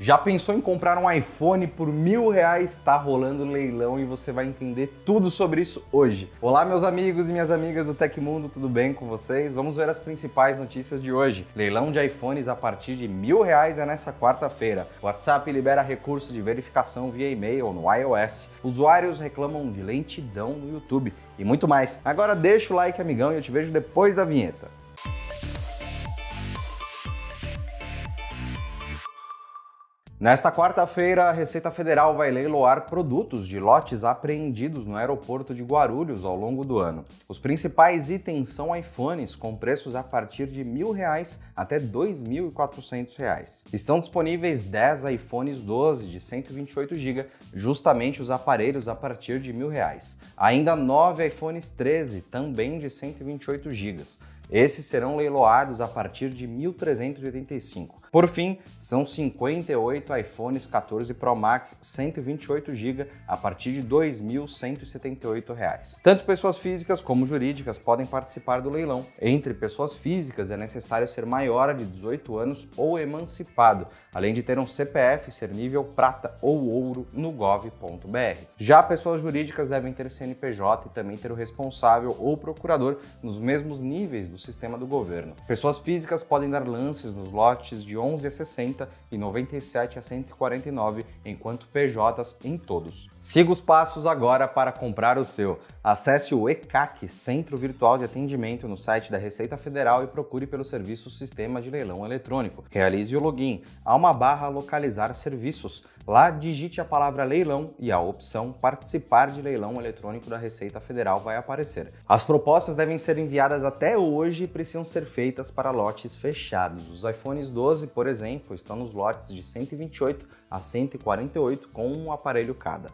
Já pensou em comprar um iPhone por mil reais? Está rolando leilão e você vai entender tudo sobre isso hoje. Olá, meus amigos e minhas amigas do Tecmundo, tudo bem com vocês? Vamos ver as principais notícias de hoje. Leilão de iPhones a partir de mil reais é nessa quarta-feira. WhatsApp libera recurso de verificação via e-mail no iOS. Usuários reclamam de lentidão no YouTube e muito mais. Agora deixa o like, amigão, e eu te vejo depois da vinheta. Nesta quarta-feira, a Receita Federal vai leiloar produtos de lotes apreendidos no aeroporto de Guarulhos ao longo do ano. Os principais itens são iPhones com preços a partir de R$ 1.000 até R$ 2.400. Estão disponíveis 10 iPhones 12 de 128 GB, justamente os aparelhos a partir de R$ 1.000. Ainda 9 iPhones 13, também de 128 GB. Esses serão leiloados a partir de 1.385. Por fim, são 58 iPhones 14 Pro Max 128 GB a partir de R$ 2.178. Tanto pessoas físicas como jurídicas podem participar do leilão. Entre pessoas físicas é necessário ser maior de 18 anos ou emancipado, além de ter um CPF ser nível prata ou ouro no gov.br. Já pessoas jurídicas devem ter CNPJ e também ter o responsável ou procurador nos mesmos níveis do sistema do governo. Pessoas físicas podem dar lances nos lotes de 11 a 60 e 97 a 149, enquanto PJs em todos. Siga os passos agora para comprar o seu. Acesse o ECAC, Centro Virtual de Atendimento, no site da Receita Federal e procure pelo serviço Sistema de Leilão Eletrônico. Realize o login. Há uma barra Localizar Serviços. Lá, digite a palavra leilão e a opção Participar de leilão eletrônico da Receita Federal vai aparecer. As propostas devem ser enviadas até hoje e precisam ser feitas para lotes fechados. Os iPhones 12, por exemplo, estão nos lotes de 128 a 148 com um aparelho cada.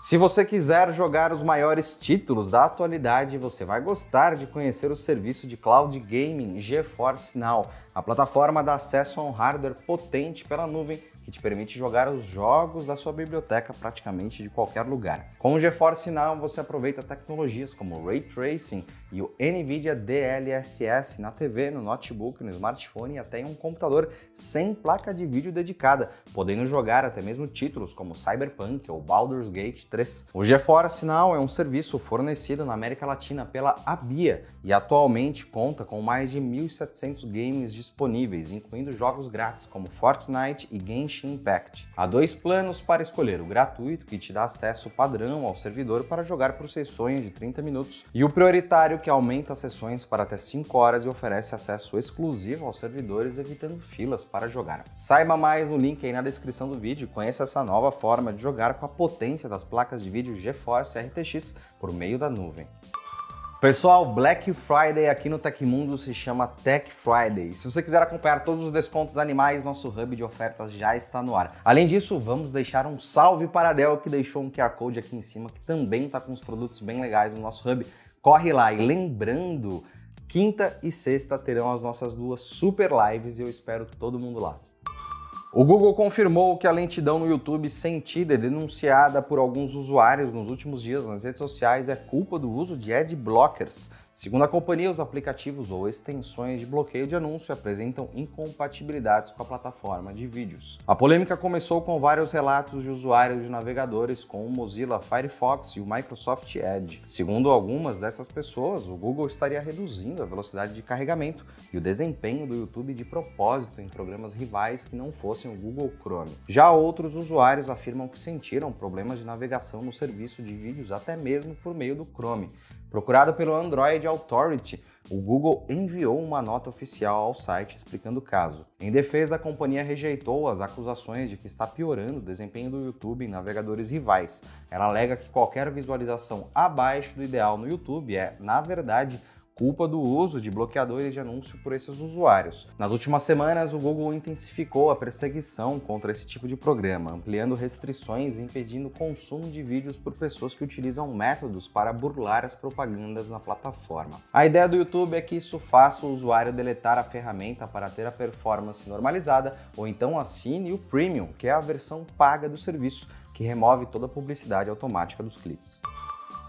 Se você quiser jogar os maiores títulos da atualidade, você vai gostar de conhecer o serviço de cloud gaming GeForce Now. A plataforma dá acesso a um hardware potente pela nuvem que te permite jogar os jogos da sua biblioteca praticamente de qualquer lugar. Com o GeForce Now você aproveita tecnologias como Ray Tracing e o NVIDIA DLSS na TV, no notebook, no smartphone e até em um computador sem placa de vídeo dedicada, podendo jogar até mesmo títulos como Cyberpunk ou Baldur's Gate 3. O GeForce Now é um serviço fornecido na América Latina pela ABIA e atualmente conta com mais de 1.700 games disponíveis, incluindo jogos grátis como Fortnite e Genshin Genshin Impact. Há dois planos para escolher: o gratuito, que te dá acesso padrão ao servidor para jogar por sessões de 30 minutos, e o prioritário, que aumenta as sessões para até 5 horas e oferece acesso exclusivo aos servidores, evitando filas para jogar. Saiba mais no link aí na descrição do vídeo e conheça essa nova forma de jogar com a potência das placas de vídeo GeForce RTX por meio da nuvem. Pessoal, Black Friday aqui no Tecmundo se chama Tech Friday. Se você quiser acompanhar todos os descontos animais, nosso hub de ofertas já está no ar. Além disso, vamos deixar um salve para a Dell que deixou um QR Code aqui em cima que também está com uns produtos bem legais no nosso hub. Corre lá e lembrando, quinta e sexta terão as nossas duas super lives e eu espero todo mundo lá. O Google confirmou que a lentidão no YouTube sentida e denunciada por alguns usuários nos últimos dias nas redes sociais é culpa do uso de ad blockers, Segundo a companhia, os aplicativos ou extensões de bloqueio de anúncio apresentam incompatibilidades com a plataforma de vídeos. A polêmica começou com vários relatos de usuários de navegadores com o Mozilla Firefox e o Microsoft Edge. Segundo algumas dessas pessoas, o Google estaria reduzindo a velocidade de carregamento e o desempenho do YouTube de propósito em programas rivais que não fossem o Google Chrome. Já outros usuários afirmam que sentiram problemas de navegação no serviço de vídeos até mesmo por meio do Chrome. Procurado pelo Android Authority, o Google enviou uma nota oficial ao site explicando o caso. Em defesa, a companhia rejeitou as acusações de que está piorando o desempenho do YouTube em navegadores rivais. Ela alega que qualquer visualização abaixo do ideal no YouTube é, na verdade, culpa do uso de bloqueadores de anúncio por esses usuários. Nas últimas semanas, o Google intensificou a perseguição contra esse tipo de programa, ampliando restrições e impedindo o consumo de vídeos por pessoas que utilizam métodos para burlar as propagandas na plataforma. A ideia do YouTube é que isso faça o usuário deletar a ferramenta para ter a performance normalizada ou então assine o Premium, que é a versão paga do serviço, que remove toda a publicidade automática dos cliques.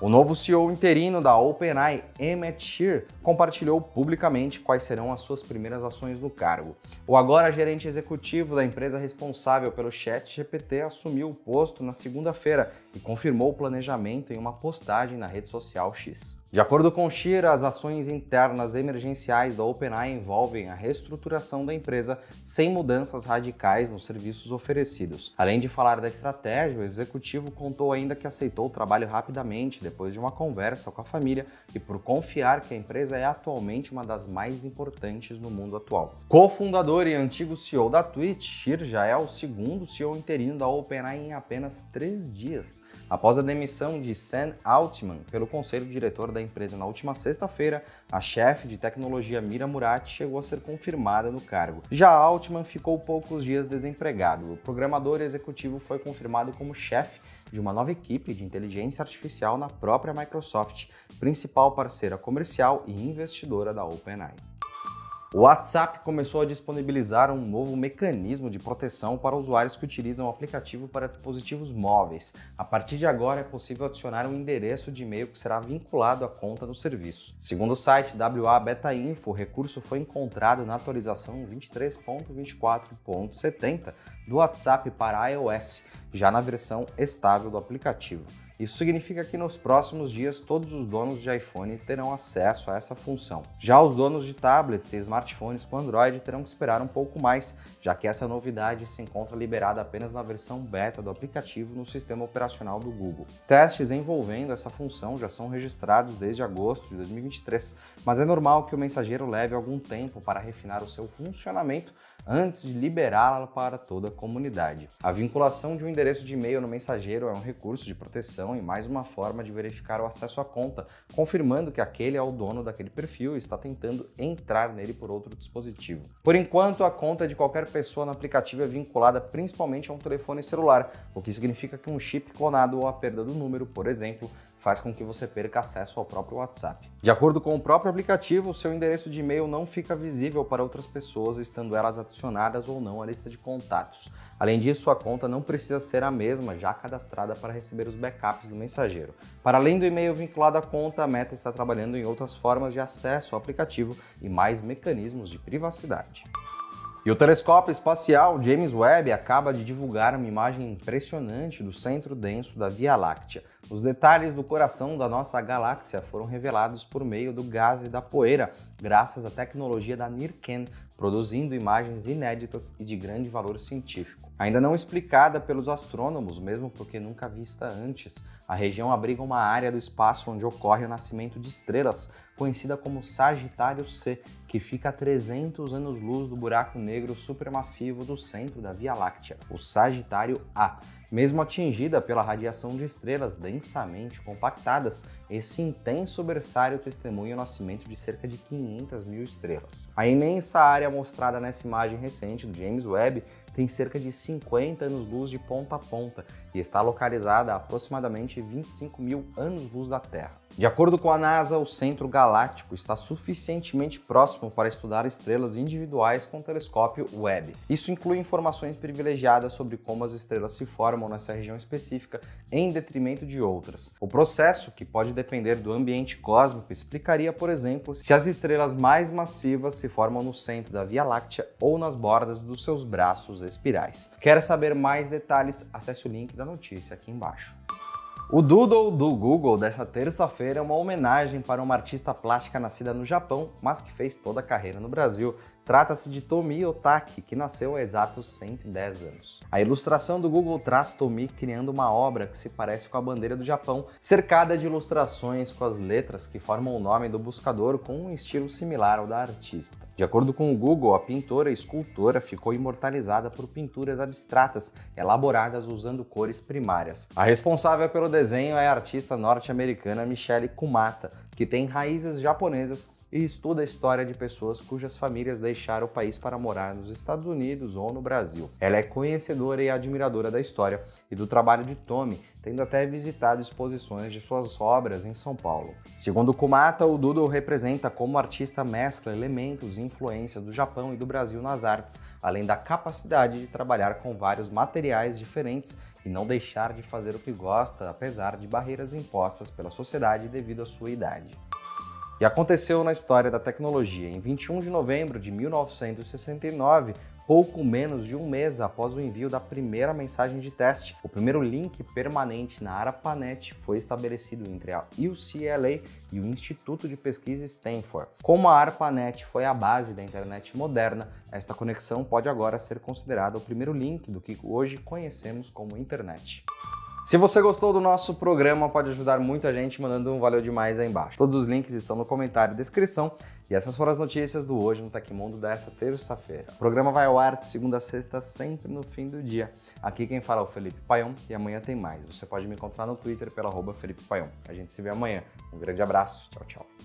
O novo CEO interino da OpenAI, Emmett Shear, compartilhou publicamente quais serão as suas primeiras ações no cargo. O agora gerente executivo da empresa responsável pelo chat GPT assumiu o posto na segunda-feira e confirmou o planejamento em uma postagem na rede social X. De acordo com Shira, as ações internas emergenciais da OpenAI envolvem a reestruturação da empresa sem mudanças radicais nos serviços oferecidos. Além de falar da estratégia, o executivo contou ainda que aceitou o trabalho rapidamente depois de uma conversa com a família e por confiar que a empresa é atualmente uma das mais importantes no mundo atual. Co-fundador e antigo CEO da Twitch, Shir já é o segundo CEO interino da OpenAI em apenas três dias, após a demissão de Sam Altman pelo conselho diretor da da empresa na última sexta-feira, a chefe de tecnologia Mira Murati chegou a ser confirmada no cargo. Já Altman ficou poucos dias desempregado. O programador executivo foi confirmado como chefe de uma nova equipe de inteligência artificial na própria Microsoft, principal parceira comercial e investidora da OpenAI. O WhatsApp começou a disponibilizar um novo mecanismo de proteção para usuários que utilizam o aplicativo para dispositivos móveis. A partir de agora é possível adicionar um endereço de e-mail que será vinculado à conta do serviço. Segundo o site WA Beta Info, o recurso foi encontrado na atualização 23.24.70 do WhatsApp para iOS, já na versão estável do aplicativo. Isso significa que nos próximos dias todos os donos de iPhone terão acesso a essa função. Já os donos de tablets e smartphones com Android terão que esperar um pouco mais, já que essa novidade se encontra liberada apenas na versão beta do aplicativo no sistema operacional do Google. Testes envolvendo essa função já são registrados desde agosto de 2023, mas é normal que o mensageiro leve algum tempo para refinar o seu funcionamento antes de liberá-la para toda a comunidade. A vinculação de um endereço de e-mail no mensageiro é um recurso de proteção e mais uma forma de verificar o acesso à conta, confirmando que aquele é o dono daquele perfil e está tentando entrar nele por outro dispositivo. Por enquanto, a conta de qualquer pessoa no aplicativo é vinculada principalmente a um telefone celular, o que significa que um chip clonado ou a perda do número, por exemplo, faz com que você perca acesso ao próprio WhatsApp. De acordo com o próprio aplicativo, seu endereço de e-mail não fica visível para outras pessoas, estando elas adicionadas ou não à lista de contatos. Além disso, a conta não precisa ser a mesma já cadastrada para receber os backups do mensageiro. Para além do e-mail vinculado à conta, a Meta está trabalhando em outras formas de acesso ao aplicativo e mais mecanismos de privacidade. E o telescópio espacial James Webb acaba de divulgar uma imagem impressionante do centro denso da Via Láctea. Os detalhes do coração da nossa galáxia foram revelados por meio do gás e da poeira, graças à tecnologia da NIRCan, produzindo imagens inéditas e de grande valor científico. Ainda não explicada pelos astrônomos, mesmo porque nunca vista antes, a região abriga uma área do espaço onde ocorre o nascimento de estrelas, conhecida como Sagitário C, que fica a 300 anos-luz do buraco negro supermassivo do centro da Via Láctea, o Sagitário A. Mesmo atingida pela radiação de estrelas densamente compactadas, esse intenso berçário testemunha o nascimento de cerca de 500 mil estrelas. A imensa área mostrada nessa imagem recente do James Webb tem cerca de 50 anos-luz de ponta a ponta e está localizada a aproximadamente 25 mil anos-luz da Terra. De acordo com a NASA, o centro galáctico está suficientemente próximo para estudar estrelas individuais com o telescópio Webb. Isso inclui informações privilegiadas sobre como as estrelas se formam nessa região específica em detrimento de outras. O processo, que pode depender do ambiente cósmico, explicaria, por exemplo, se as estrelas mais massivas se formam no centro da Via Láctea ou nas bordas dos seus braços espirais. Quer saber mais detalhes? Acesse o link da notícia aqui embaixo. O Doodle do Google dessa terça-feira é uma homenagem para uma artista plástica nascida no Japão, mas que fez toda a carreira no Brasil Trata-se de Tomi Otaki, que nasceu há exatos 110 anos. A ilustração do Google traz Tomi criando uma obra que se parece com a bandeira do Japão, cercada de ilustrações com as letras que formam o nome do buscador com um estilo similar ao da artista. De acordo com o Google, a pintora e escultora ficou imortalizada por pinturas abstratas elaboradas usando cores primárias. A responsável pelo desenho é a artista norte-americana Michelle Kumata, que tem raízes japonesas e estuda a história de pessoas cujas famílias deixaram o país para morar nos Estados Unidos ou no Brasil. Ela é conhecedora e admiradora da história e do trabalho de Tommy, tendo até visitado exposições de suas obras em São Paulo. Segundo Kumata, o Doodle representa como artista mescla elementos e influências do Japão e do Brasil nas artes, além da capacidade de trabalhar com vários materiais diferentes e não deixar de fazer o que gosta, apesar de barreiras impostas pela sociedade devido à sua idade. E aconteceu na história da tecnologia. Em 21 de novembro de 1969, pouco menos de um mês após o envio da primeira mensagem de teste, o primeiro link permanente na ARPANET foi estabelecido entre a UCLA e o Instituto de Pesquisa Stanford. Como a ARPANET foi a base da internet moderna, esta conexão pode agora ser considerada o primeiro link do que hoje conhecemos como internet. Se você gostou do nosso programa, pode ajudar muita gente mandando um valeu demais aí embaixo. Todos os links estão no comentário e descrição. E essas foram as notícias do Hoje no Tecmundo dessa terça-feira. O programa vai ao ar de segunda a sexta, sempre no fim do dia. Aqui quem fala é o Felipe Paião e amanhã tem mais. Você pode me encontrar no Twitter pela arroba Felipe Paião. A gente se vê amanhã. Um grande abraço. Tchau, tchau.